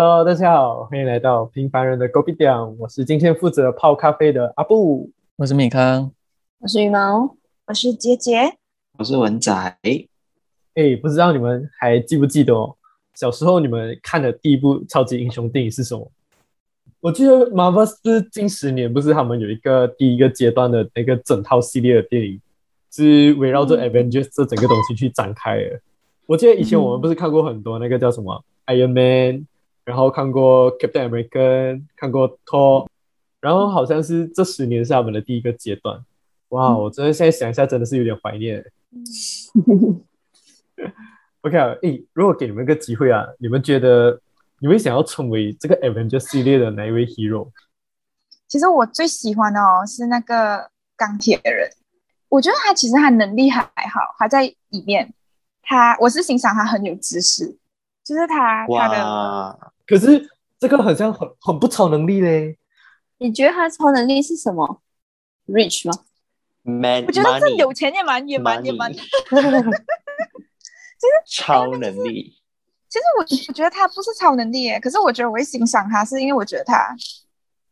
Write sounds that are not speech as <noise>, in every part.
Hello，大家好，欢迎来到平凡人的 Gobi 店，我是今天负责泡咖啡的阿布。我是米康，我是羽毛，我是杰杰，我是文仔。哎，不知道你们还记不记得哦？小时候你们看的第一部超级英雄电影是什么？我记得 Marvel 是近十年不是他们有一个第一个阶段的那个整套系列的电影，是围绕着 Avengers 这整个东西去展开的。我记得以前我们不是看过很多那个叫什么 Iron Man，然后看过 Captain America，看过 Thor，然后好像是这十年是他们的第一个阶段。哇，我真的现在想一下，真的是有点怀念。<laughs> OK 啊，诶，如果给你们一个机会啊，你们觉得？你们想要成为这个 Avenger 系列的哪一位 hero？其实我最喜欢的哦是那个钢铁人，我觉得他其实他能力还好，他在里面，他我是欣赏他很有知识，就是他他的。可是这个好像很很不超能力嘞。你觉得他超能力是什么？Rich 吗？Man，我觉得这有钱也蛮也蛮也蛮，<laughs> 其实超能力。其实我我觉得他不是超能力耶，可是我觉得我会欣赏他，是因为我觉得他，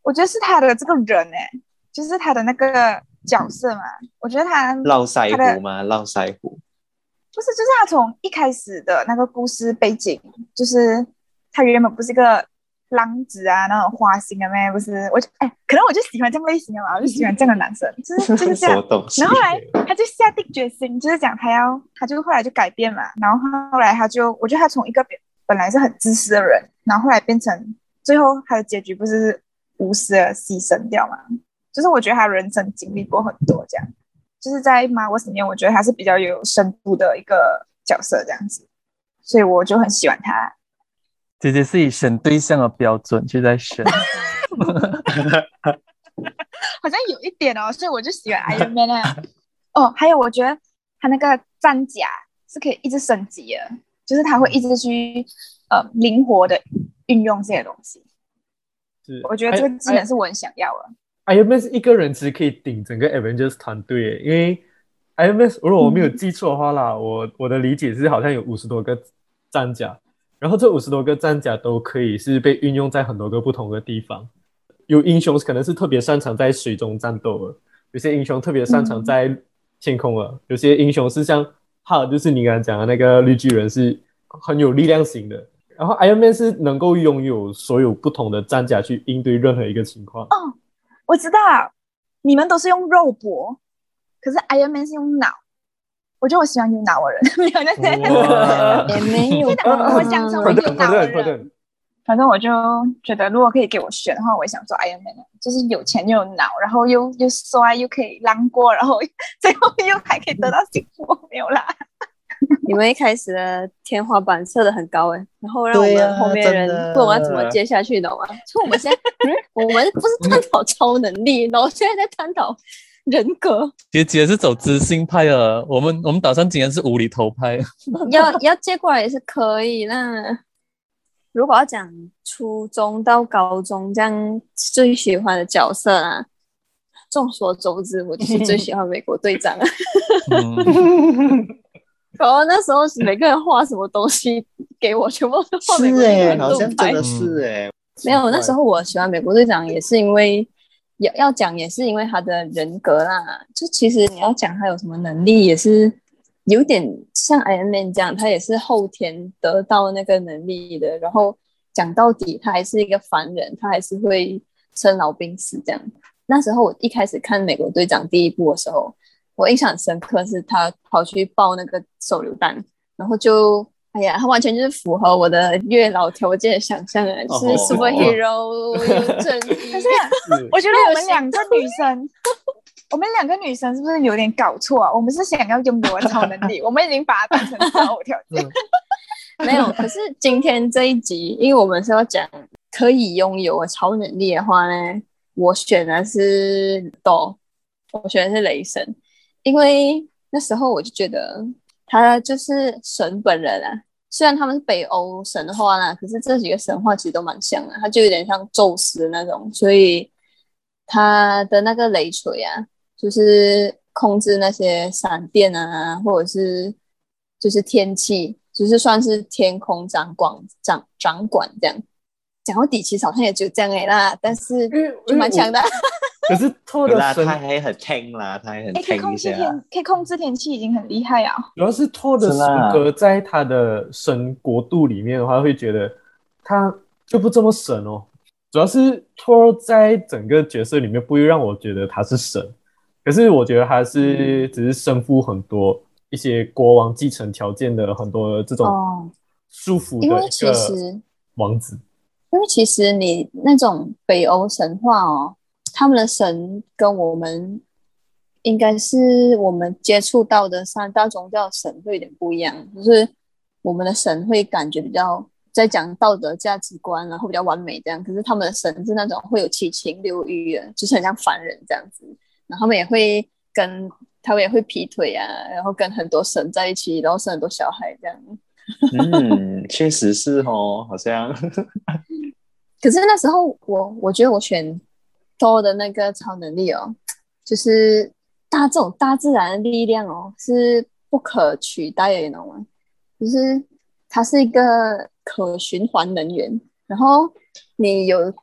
我觉得是他的这个人哎，就是他的那个角色嘛。我觉得他络腮胡吗？络腮胡？不是，就是他从一开始的那个故事背景，就是他原本不是一个。浪子啊，那种花心的咩？不是，我就哎，可能我就喜欢这种类型的嘛，我就喜欢这样的男生，就是就是这样。<laughs> 然后后来他就下定决心，就是讲他要，他就后来就改变嘛。然后后来他就，我觉得他从一个本来是很自私的人，然后后来变成最后他的结局不是无私的牺牲掉嘛？就是我觉得他人生经历过很多，这样就是在马沃里面，我觉得他是比较有深度的一个角色，这样子，所以我就很喜欢他。姐姐是以选对象的标准去在选，<laughs> 好像有一点哦，所以我就喜欢 Iron Man 啊。哦，还有我觉得他那个战甲是可以一直升级的，就是他会一直去呃灵活的运用这些东西。是，我觉得这个技能是我很想要的。Iron Man 是一个人其实可以顶整个 Avengers 团队，因为 Iron Man 如果我没有记错的话啦，我我的理解是好像有五十多个战甲。然后这五十多个战甲都可以是被运用在很多个不同的地方。有英雄可能是特别擅长在水中战斗的，有些英雄特别擅长在天空了，有些英雄是像哈，就是你刚刚讲的那个绿巨人是很有力量型的。然后 Iron Man 是能够拥有所有不同的战甲去应对任何一个情况。哦，我知道，你们都是用肉搏，可是 Iron Man 是用脑。我觉得我喜欢有脑的人，<laughs> 没有那些 <laughs> 也没有。我想做有脑的人。反正我就觉得，如果可以给我选的话，我也想做 Iron Man，就是有钱又有脑，然后又又帅，又可以浪过，然后最后又还可以得到幸福。没有啦。你们一开始的天花板设的很高哎，然后让我们后面人不懂要怎么接下去，懂吗？就我们现在，我们不是探讨超能力，然后现在在探讨。人格，姐姐是走知性派的，我们我们打算竟然是无厘头派，<laughs> 要要借过来也是可以。那如果要讲初中到高中这样最喜欢的角色啊，众所周知，我就是最喜欢美国队长。<laughs> 然后那时候每个人画什么东西给我，全部都画美国队长，好像真的是哎，没有，那时候我喜欢美国队长也是因为。要要讲也是因为他的人格啦，就其实你要讲他有什么能力，也是有点像 Iron Man 这样，他也是后天得到那个能力的。然后讲到底，他还是一个凡人，他还是会生老病死这样。那时候我一开始看美国队长第一部的时候，我印象很深刻，是他跑去抱那个手榴弹，然后就。哎呀，他完全就是符合我的月老条件的想象啊，是 superhero <laughs> 正义。可是我觉得我们两个女生，我们两个女生是不是有点搞错啊？我们是想要拥有超能力，<laughs> 我们已经把它当成择偶条件。<laughs> 没有，可是今天这一集，因为我们是要讲可以拥有超能力的话呢，我选的是斗，我选的是雷神，因为那时候我就觉得他就是神本人啊。虽然他们是北欧神话啦，可是这几个神话其实都蛮像的，他就有点像宙斯那种，所以他的那个雷锤啊，就是控制那些闪电啊，或者是就是天气，就是算是天空掌管掌掌管这样。讲到底，其实好像也就这样哎啦，但是就蛮强。的。<laughs> 可是托的神他还很听啦，他还很哎，可以听一下。控制天，可以控制天气，已经很厉害啊。主要是托的神格在他的神国度里面的话，会觉得他就不这么神哦。主要是托在整个角色里面不会让我觉得他是神，可是我觉得他是只是身负很多一些国王继承条件的很多这种哦，束缚因为其的一个实王子。因为其实你那种北欧神话哦，他们的神跟我们应该是我们接触到的三大宗教神会有点不一样，就是我们的神会感觉比较在讲道德价值观，然后比较完美这样，可是他们的神是那种会有七情六欲的，就是很像凡人这样子，然后他们也会跟他们也会劈腿啊，然后跟很多神在一起，然后生很多小孩这样。嗯，确实是哦，好像可是那时候我我觉得我选多的那个超能力哦，<tsk> 就是大这种大自然的力量哦是不可取代的，你懂吗？就是它是一个可循环能源，然后你有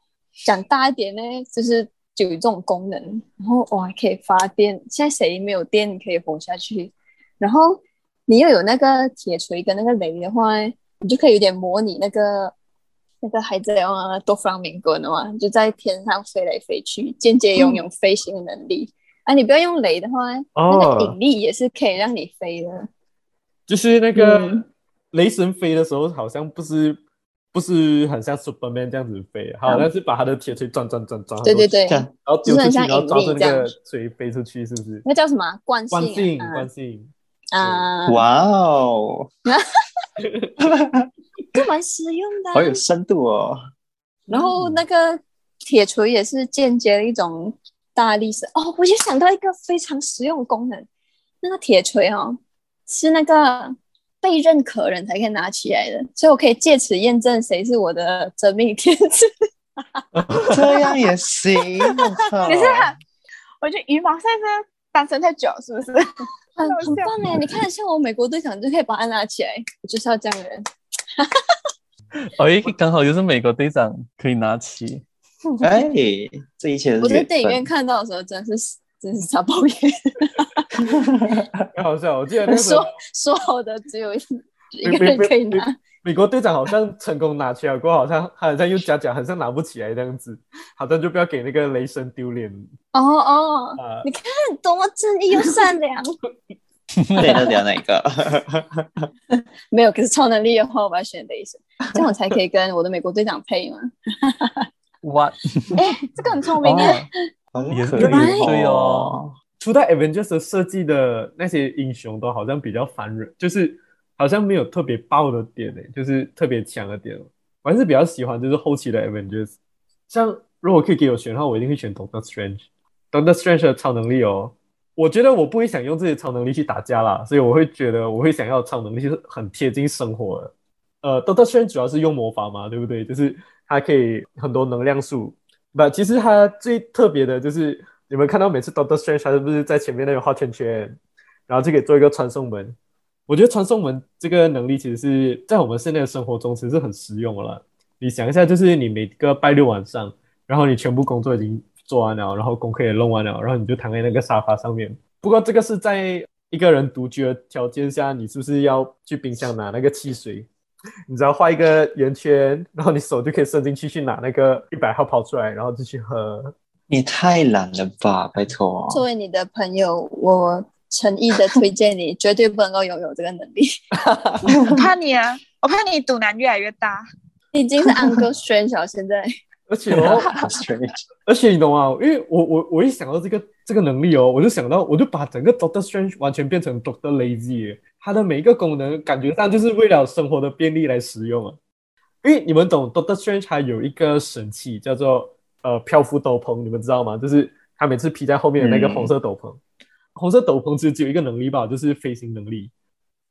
讲大一点呢，就是就有这种功能，然后我还可以发电。现在谁没有电你可以活下去？然后你又有那个铁锤跟那个雷的话，你就可以有点模拟那个那个海贼王啊，多弗朗明哥的嘛，就在天上飞来飞去，间接拥有飞行的能力。啊，你不要用雷的话，那个哦。引力也是可以让你飞的。就是那个嗯。雷神飞的时候，好像不是不是很像 Superman 这样子飞，好像是把他的铁锤转转转转，对对对，然后丢出去，就是很像然后抓着那个引力这样。锤飞出去，是不是？那叫什么？啊惯性惯性，啊惯性。啊，哇哦，<laughs> <laughs> <laughs> 这蛮实用的啊、好有深度哦。然后那个铁锤也是间接的一种大力士哦，我就想到一个非常实用的功能，那个铁锤哦是那个被认可人才可以拿起来的，所以我可以借此验证谁是我的真命天子。这样也行！<laughs> 可是我觉得羽毛赛是单身太久，是不是？<laughs> 很很棒哎！你看，像我美国队长就可以把它拿起来，我就是要这样的人。<laughs> 哦，诶，刚好就是美国队长可以拿起。<laughs> 哎，这一切我在电影院看到的时候，真的是真是傻爆眼，<laughs> 很好笑。我记得那时候说说好的只有一一个人可以拿。美国队长好像成功拿起来过，好像他好像又假假，好像拿不起来这样子，好像就不要给那个雷神丢脸哦哦，啊。你看多么正义又善良。<laughs> 对，那聊哪个？<laughs> 没有，可是超能力的话，我要选雷神，这样我才可以跟我的美国队长配嘛。What？哎，这个很聪明哦耶。很也可以对哦。初代 Avengers 的设计的那些英雄都好像比较烦人，就是好像没有特别爆的点诶，就是特别强的点。我还是比较喜欢就是后期的 Avengers。像如果可以给我选的话，我一定会选 Doctor Strange。Doctor Strange 的超能力哦，我觉得我不会想用这些超能力去打架啦，所以我会觉得我会想要超能力是很贴近生活的。呃，Doctor Strange 主要是用魔法嘛，对不对？就是它可以很多能量树。不，其实它最特别的就是你们看到每次 Doctor Strange 他是不是在前面那个画圈圈，然后就可以做一个传送门。我觉得传送门这个能力其实是在我们现在的生活中其实是很实用了。你想一下，就是你每个拜六晚上，然后你全部工作已经做完了，然后功课也弄完了，然后你就躺在那个沙发上面。不过这个是在一个人独居的条件下，你是不是要去冰箱拿那个汽水？你只要画一个圆圈，然后你手就可以伸进去去拿那个一百号跑出来，然后就去喝。你太懒了吧，拜托。作为你的朋友，我诚意的推荐你，绝对不能够拥有这个能力。<laughs> 我怕你啊，我怕你赌难越来越大。你已经是 Uncle Strange 了，现在而且 <laughs> 哦，而且你懂吗？因为我我我一想到这个这个能力哦，我就想到我就把整个 Doctor Strange 完全变成 Doctor Lazy，耶它的每一个功能感觉上就是为了生活的便利来使用啊。因为你们懂 Doctor Strange 还有一个神器叫做呃漂浮斗篷，你们知道吗？就是他每次披在后面的那个嗯红色斗篷，红色斗篷其实只有一个能力吧，就是飞行能力。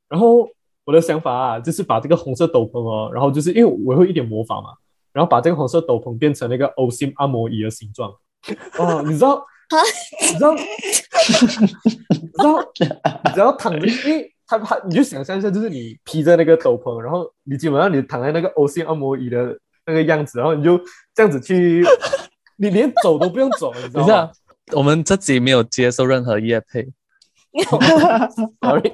然后我的想法啊，就是把这个红色斗篷哦，然后就是因为我会一点魔法嘛，然后把这个红色斗篷变成那个欧心按摩椅的形状。<laughs> 哦，你知道？<laughs> 你知道？你知道？你知道躺着，因为他他，你就想象一下，就是你披着那个斗篷，然后你基本上你躺在那个欧心按摩椅的那个样子，然后你就这样子去，你连走都不用走，你知道吗等一下？，我们这集没有接受任何业配，<laughs> Sorry，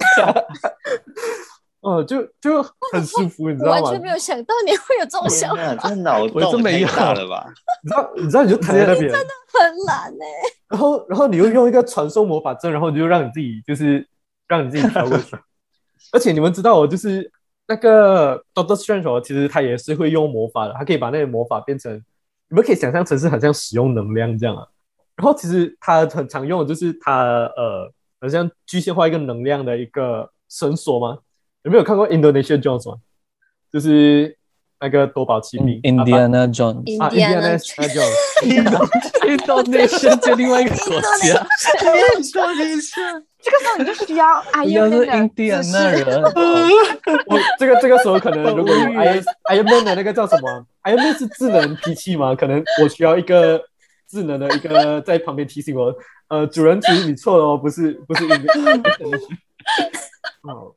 哦，就就很舒服，你知道吗我完全？没有想到你会有这种想法，哪，这脑我真洞太没有大了吧？<laughs> 你知道，你知道，你就躺在那边，真的很懒呢、然后然后你又用一个传送魔法阵，然后你就让你自己就是让你自己飘过去。而且你们知道我，就是那个 Doctor Strange 哦，其实他也是会用魔法的，他可以把那些魔法变成，你们可以想象成是很像使用能量这样啊。然后其实他很常用的就是他呃，好像具象化一个能量的一个绳索吗？有没有看过 Indonesia Jones 吗？就是那个夺宝奇兵 Indiana Jones，啊 Indiana Indiana Jones。Indonesia 就另外一个国家，这个时候你就需要阿应该是尤的印第安知纳识。人。我这个这个时候可能如果有 Iron Iron Man 的那个叫什么？Iron Man 是智能机器吗？可能我需要一个智能的一个在旁边提醒我，呃，主人其实你错了哦，不是不是因为哦，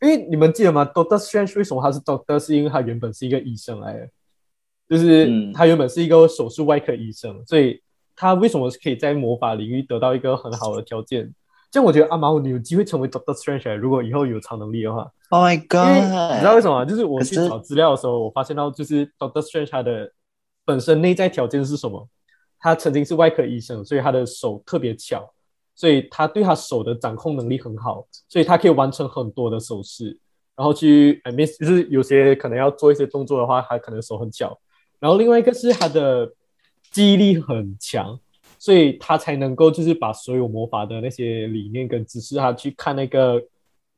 因为你们记得吗？Doctor Strange 为什么他是 Doctor？是因为他原本是一个医生来的，就是嗯他原本是一个手术外科医生，所以他为什么是可以在魔法领域得到一个很好的条件？这样我觉得阿毛你有机会成为 Doctor Strange，如果以后有超能力的话。Oh my god！你知道为什么吗？就是我去找资料的时候，我发现到就是 Doctor Strange 他的本身内在条件是什么？他曾经是外科医生，所以他的手特别巧，所以他对他手的掌控能力很好，所以他可以完成很多的手势，然后去 I mean 就是有些可能要做一些动作的话，他可能手很巧。然后另外一个是他的记忆力很强，所以他才能够就是把所有魔法的那些理念跟知识，他去看那个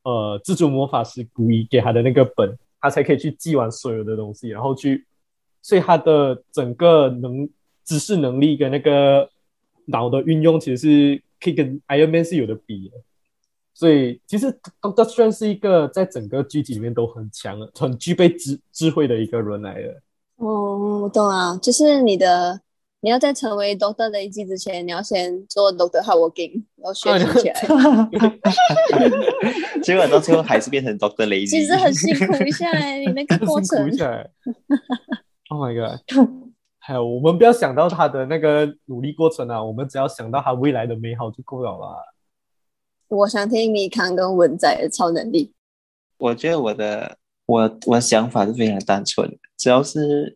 呃蜘蛛魔法师古一给他的那个本，他才可以去记完所有的东西，然后去，所以他的整个能知识能力跟那个脑的运用，其实是可以跟 Iron Man 是有的比的。所以其实 Doctor Strange 是一个在整个剧集里面都很强的、很具备智智慧的一个人来的。哦，我懂啊，就是你的，你要在成为 Doctor 的一季之前，你要先做 Doctor Hard Working，然后学习起来。<laughs> 结果到最后还是变成 Doctor Lazy。其实很辛苦一下哎，你那个过程 <laughs> 一。下欸 Oh my god！还有，我们不要想到他的那个努力过程啊，我们只要想到他未来的美好就够了啦。我想听米康跟文仔的超能力。我觉得我的我我的想法是非常单纯，只要是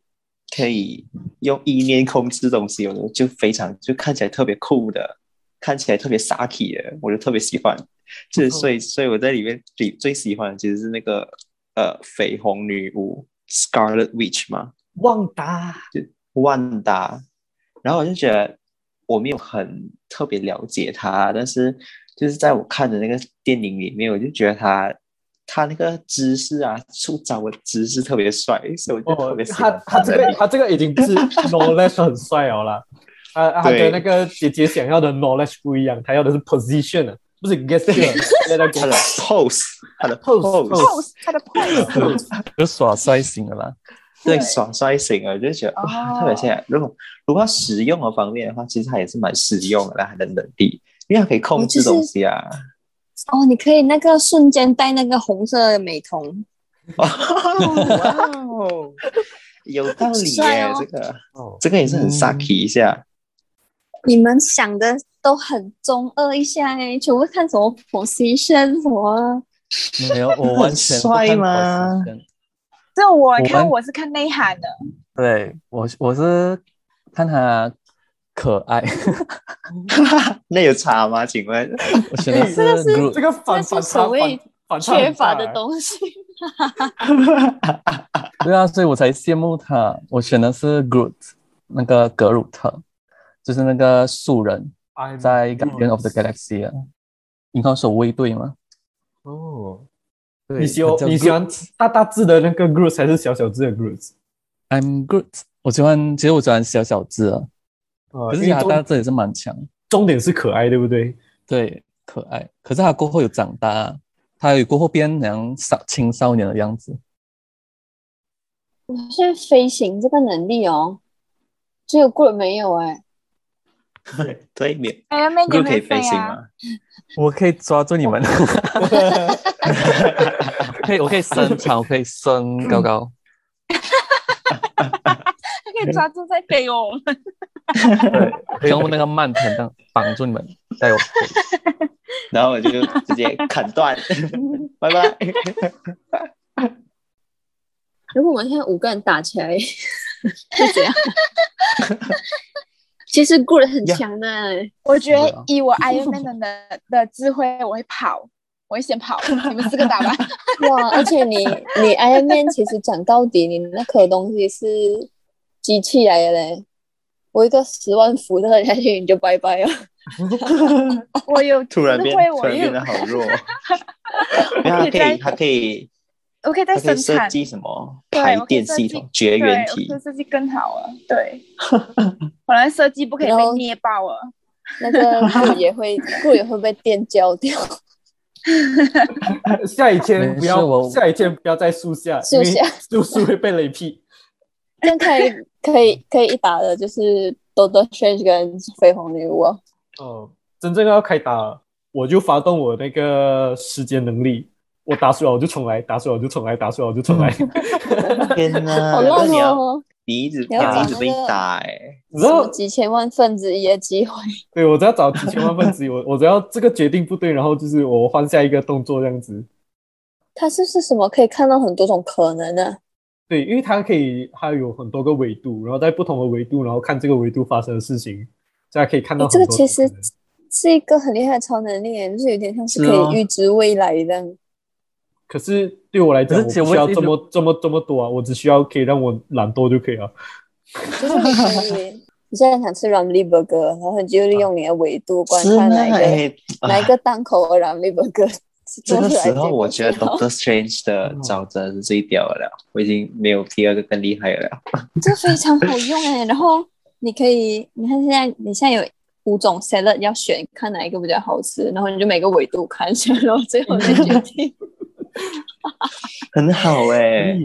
可以用意念控制东西，我就非常就看起来特别酷的，看起来特别 saki 的，我就特别喜欢。就是所以所以我在里面最最喜欢的其实是那个呃绯红女巫 Scarlet Witch 嘛，旺达，万达，然后我就觉得我没有很特别了解他，但是就是在我看的那个电影里面，我就觉得他他那个姿势啊，出招的姿势特别帅，所以我就特哦别，喜他欢他这个他这个已经是 knowledge 很帅哦啦，他 <laughs> 他对跟那个姐姐想要的 knowledge 不一样，他要的是 position 啊，不是 <laughs> 个他的 pose，他的 Pose，pose，pose 他的 pose，<laughs> 就耍帅型的啦。对。耍帅型啊，我就觉得哇，哦。特别现在如果如果要实用的方面的话，其实它也是蛮实用的啦，他的能力，因为它可以控制东西啊。哦，你可以那个瞬间戴那个红色的美瞳，哇哦，有道理耶，哦。这个哦，这个也是很 sucky 一下。你们想的都很中二一下哎，全部看什么 position 什么，没有，我完全不看帅这我我看们我是看内涵的，对我我是看他可爱，<laughs> 那有差吗？请问？我选的是这个是 Groot 这个反这是反差所谓反缺乏的东西。<laughs> 对啊，所以我才羡慕他。我选的是 Groot，那个格鲁特，就是那个树人，哎在 Guardian of the Galaxy 啊，银河守卫队嘛。哦，对，你喜欢你喜欢大大字的那个 Groot 还是小小字的 Groot？I'm Groot，我喜欢，其实我喜欢小小字啊，呃，可是他大字也是蛮强，重点是可爱，对不对？对，可爱。可是他过后有长大啊，他有过后变成少青少年的样子。我现在飞行这个能力哦，只有 Good 没有哎。对面哎呀，妹你 Groot 可以？飞行吗？我可以抓住你们，<laughs> 可以，我可以伸长，我可以升高高。他可以抓住再给我们。对，用那个慢藤这样绑住你们，带我。然后我就直接砍断，<laughs> 拜拜。如果我们现在五个人打起来，<laughs> 会怎样？其实 Groot 很强的，我觉得以我 Iron Man 的的智慧，我会跑，我会先跑，你们四个打吧。<laughs> 哇！而且你你 Iron Man 其实讲到底，你那颗东西是机器来的嘞。我一个十万伏特下去，你就拜拜了。<laughs> 我有突然变突然变有得好弱。<laughs> 因为它可以，它可以，我可以再它可以生产，设计什么对排电系统、绝对，缘体。设计更好了。对，本来设计不可以被捏爆了。那个 Groot 也会 Groot 也会被电焦掉。<laughs> 下雨天不要，我下雨天不要在树下，树下树树会被雷劈。<laughs> 那可以可以可以一打的，就是 Doctor Strange 跟绯红女巫啊。哦，真正要开打，我就发动我那个时间能力，我打输了我就重来，打输了我就重来，打输了我就重来。天哪！<laughs> 好烂那你要哦！你一直你要你一直被打哎，你知道，几千万分之一的机会？<laughs> 对我只要找几千万分之一，我我只要这个决定不对，然后就是我换下一个动作这样子。它是是什么？可以看到很多种可能啊呢、对，因为它可以，它有很多个维度，然后在不同的维度，然后看这个维度发生的事情，大家可以看到诶这个其实是一个很厉害的超能力，就是有点像是可以预知未来这样。可是对我来讲，我不需要这么这么这么多啊，我只需要可以让我懒惰就可以了。就是你你现在想吃 Ramly Burger，然后你就利用你的维度观 <laughs> 是吗？看哪一个、哎，哪一个档口的 Ramly Burger <laughs> 这个时候，我觉得 Doctor Strange 的招真的是最屌的了，我已经没有第二个更厉害的了。这非常好用哎。然后你可以，你看现在你现在有五种 salad 要选，看哪一个比较好吃，然后你就每个维度看一下，<laughs> 然后最后再决定。<laughs> 很好哎，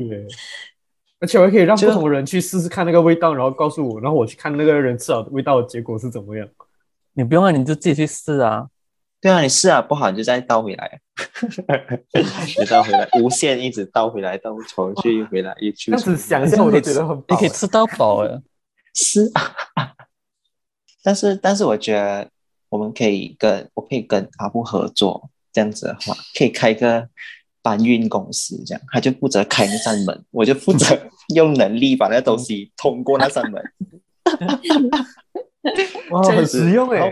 而且我还可以让不同的人去试试看那个味道，然后告诉我，然后我去看那个人吃好的味道的结果是怎么样。你不用啊，你就自己去试啊。对啊，你试啊，不好你就再 <laughs> 倒回来，你倒回来，无限一直倒回来，倒回去，回来，一去。这样子想一下，我都觉得很你。可以吃到饱哎。是，但是但是我觉得我们可以跟我可以跟阿布合作，这样子的话，可以开个搬运公司，这样他就负责开那扇门，<laughs> 我就负责用能力把那东西通过那扇门，<laughs> 哇，很实用哎好。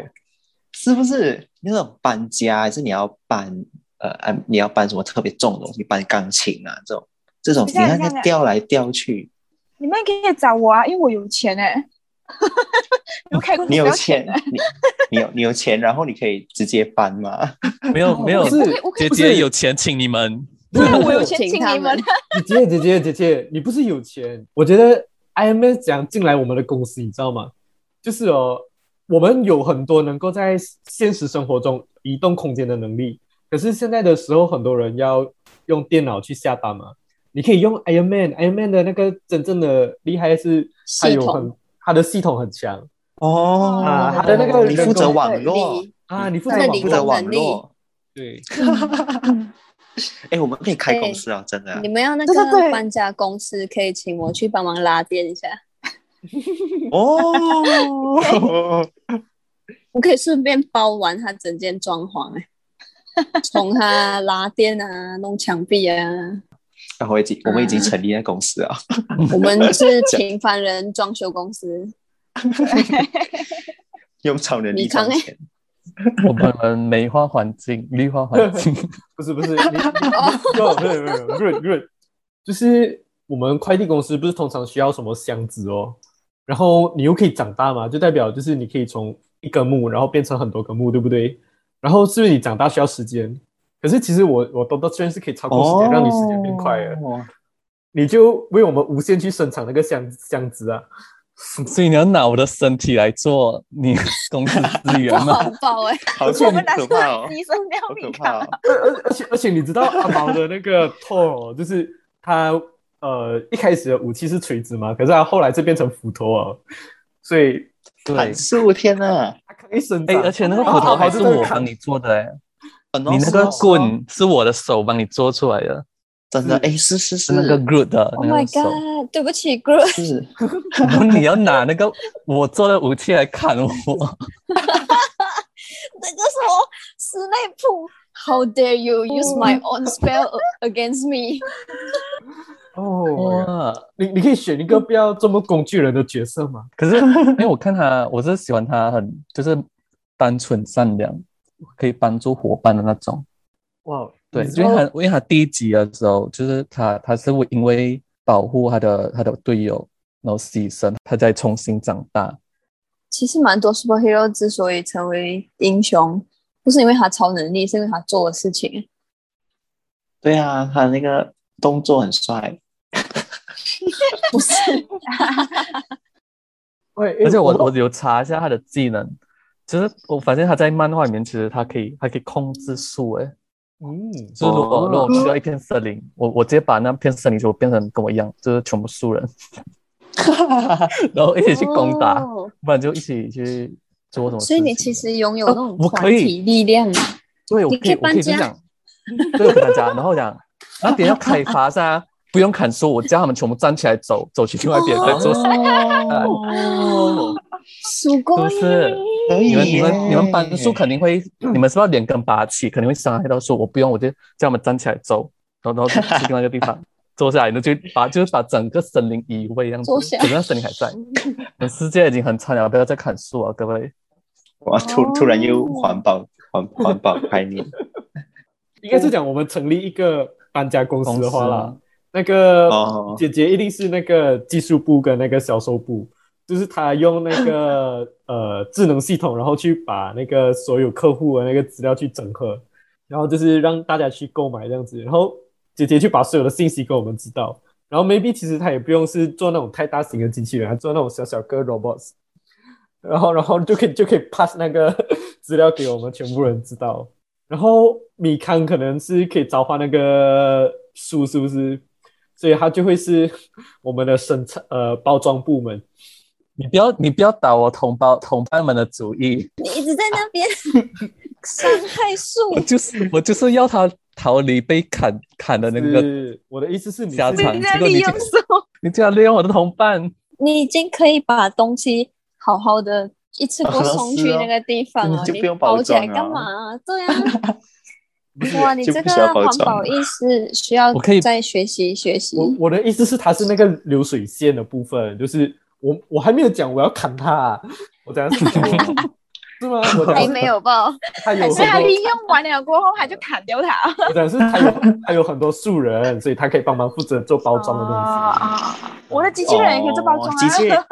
是不是？那种搬家还是你要搬呃啊你要搬什么特别重的东西，搬钢琴啊这种这种，你看它调来调去，你们可以找我啊，因为我有钱哎、你们 <laughs> 开公司你有钱的，你你有你有钱，然后你可以直接搬吗。<laughs> 没有没有不，是姐姐有钱请你们。对我有钱请你们们。<laughs> 姐姐姐姐姐姐，你不是有钱？我觉得 Iron Man 讲进来我们的公司，你知道吗？就是哦，我们有很多能够在现实生活中移动空间的能力，可是现在的时候，很多人要用电脑去下单嘛。你可以用 Iron Man，Iron Man 的那个真正的厉害是它有很它的系统很强。哦。啊他的那个你负责网络，啊，你负责负责络。网络。对，<laughs> 哎，我们可以开公司啊，真的你。们要那个搬家公司，可以请我去帮忙拉电一下，哦，<laughs> 我可以顺便包完他整间装潢哎，<laughs> 从他拉电啊，弄墙壁啊，然后已经我们已经成立了公司啊，<laughs> 我们是平凡人装修公司，<laughs> 用超能力你扛欸赚钱。我们美化环境、绿化环境。不 <laughs> 是不是，没有没有没有 good good，就是我们快递公司不是通常需要什么箱子哦，然后你又可以长大嘛，就代表就是你可以从一根木然后变成很多根木，对不对？然后是不是你长大需要时间？可是其实我我都都虽然是可以操控时间，让你时间变快了，哦你就为我们无限去生产那个箱箱子啊。<laughs> 所以你要拿我的身体来做你公司资源我吗？<laughs> 好爆哎，好可怕好可怕。而而而且而且你知道阿毛的那个 Thor 哦就是他呃一开始的武器是锤子嘛，可是他后来就变成斧头啊，所以对，砍树，天呐！他可以生哎，长。而且那个哦斧头还是我帮你做的哎，哦你那个棍是我的手帮你做出来的。真的，是哎，是是是，是那个 Groot 的 Oh my。god！对不起，Groot，是然后你要拿那个我做的武器来砍我，那个什么斯内普，How dare you use my own spell against me？哦，哇！你你可以选一个不要这么工具人的角色吗？可是 <laughs> 因为我看他，我是喜欢他很就是单纯善良，可以帮助伙伴的那种。哇，对，因为他因为他第一集的时候，就是他他是会因为保护他的他的队友，然后牺牲，他再重新长大。其实蛮多 superhero 之所以成为英雄，不是因为他超能力，是因为他做的事情。对啊，他那个动作很帅，不是，<laughs> 喂，而且我诶我有查一下他的技能，就是我发现他在漫画里面其实他可以他可以控制树，诶，嗯，就是如果哦。如果需要一片森林，我我直接把那片森林就变成跟我一样，就是全部树人，<laughs> 然后一起去攻打，哦。不然就一起去做什么。所以你其实拥有那种哦我可以。团体力量。对，我可以可以，我可以搬家。就讲，对，我跟他讲，然后讲，那边要开发噻，不用砍树，我叫他们全部站起来走，走去另外一边再做事，哦，曙光是不是？你们你们你们搬耶树肯定会，你们是不是要连根拔起，肯定会伤害到树。我不用，我就叫他们站起来走，然后然后去去另外一个地方 <laughs> 坐下来，那就把就是把整个森林移位，这样子，整个森林还在。世界已经很惨了，不要再砍树啊，各位。哇，突突然又环保环环保概念，<laughs> 应该是讲我们成立一个搬家公司的话啦司，那个哦姐姐一定是那个技术部跟那个销售部，就是她用那个 <laughs> 呃智能系统，然后去把那个所有客户的那个资料去整合，然后就是让大家去购买这样子，然后姐姐去把所有的信息给我们知道，然后 maybe 其实她也不用是做那种太大型的机器人，她做那种小小个 robots。<laughs> 然后，然后就可以就可以 pass 那个 <laughs> 资料给我们全部人知道。然后米康可能是可以召唤那个树，是不是？所以他就会是 <laughs> 我们的生产呃包装部门。你不要你不要打我同胞同伴们的主意，你一直在那边 <laughs> 伤害树。我，就是我就是要他逃离被砍砍的那个，我的意思是你是家常你在利用树，你这样利用我的同伴，你已经可以把东西好好的一次过送去那个地方了，你就不用包包起来干嘛？对啊，哇，你这个环保意识需要我可以再学习学习。我我的意思是，它是那个流水线的部分，就是我我还没有讲我要砍它，我这样是说是吗？我还没有吧？他有所以他利用完了过后，他就砍掉它。我讲的是他有 <laughs> 他有很多素人，所以他可以帮忙负责做包装的东西。啊，我的机器人也可以做包装啊。哦机器人 <laughs>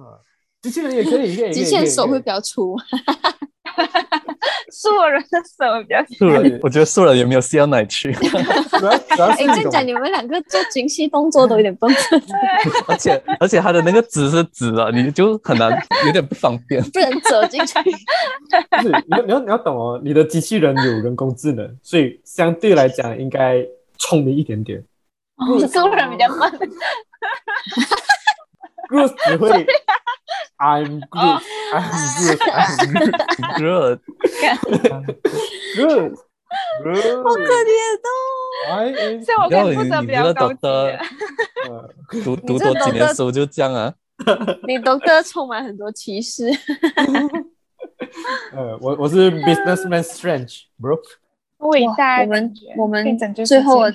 啊，机器人也可以，机器人手会比较粗，素人的手比较素人，我觉得素人也没有细到哪里去，主要主要哎，是一种这样讲你们两个做精细动作都有点笨，<laughs> 而且而且他的那个纸是纸啊，你就很难，有点不方便。<laughs> 不能走进去。不是你要你要你要懂哦，你的机器人有人工智能，所以相对来讲应该聪明一点点。你素人比较慢。Bruce 只会 I'm good, I'm good, I'm Good，good, good. 好可怜哦所以我可以负责比较高级的。呃读读多几年书就这样啊。你都哥充满很多歧视。<laughs> 呃，我我是 businessman Strange, bro。伟大的我们我们最后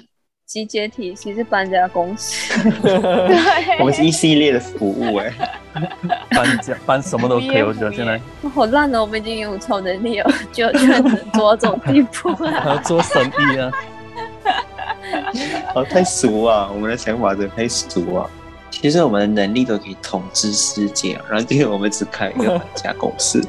集结体其实搬家公司，<laughs> 我们是一系列的服务哎，<laughs> 搬家搬什么都可以，我觉得现在好烂哦！我们已经有超能力了，<laughs> 就居然能做到这种地步了还要啊！做生意啊。好，太俗啊！我们的想法真的太俗啊！其实我们的能力都可以统治世界，然后今天我们只开一个搬家公司。